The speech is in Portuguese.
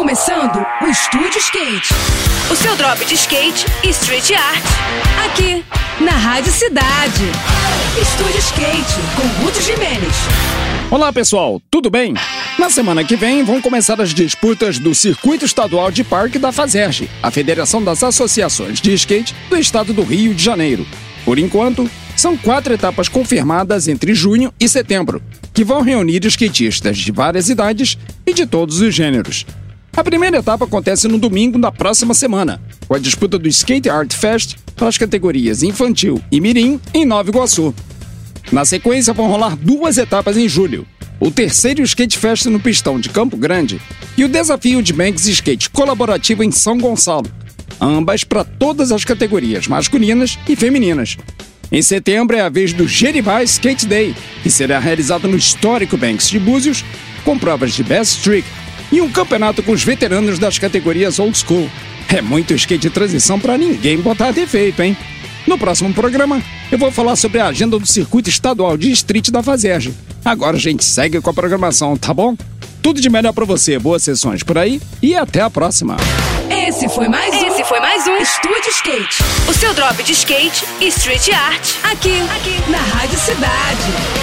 começando o Estúdio Skate. O seu drop de skate e street art. Aqui, na Rádio Cidade. Estúdio Skate, com Ruth Jimenez. Olá pessoal, tudo bem? Na semana que vem vão começar as disputas do Circuito Estadual de Parque da FASERG, a Federação das Associações de Skate do Estado do Rio de Janeiro. Por enquanto, são quatro etapas confirmadas entre junho e setembro, que vão reunir skatistas de várias idades e de todos os gêneros. A primeira etapa acontece no domingo da próxima semana, com a disputa do Skate Art Fest para as categorias Infantil e Mirim em Nova Iguaçu. Na sequência vão rolar duas etapas em julho, o terceiro Skate Fest no Pistão de Campo Grande e o desafio de Banks Skate colaborativo em São Gonçalo, ambas para todas as categorias masculinas e femininas. Em setembro é a vez do Jeribá Skate Day, que será realizado no histórico Banks de Búzios, com provas de Best Trick e um campeonato com os veteranos das categorias Old School. É muito skate de transição para ninguém botar defeito, hein? No próximo programa, eu vou falar sobre a agenda do circuito estadual de street da Fazerge. Agora a gente segue com a programação, tá bom? Tudo de melhor para você, boas sessões por aí e até a próxima. Esse foi mais um. Esse foi mais um Estúdio Skate. O seu drop de skate e street art. Aqui, aqui, na Rádio Cidade.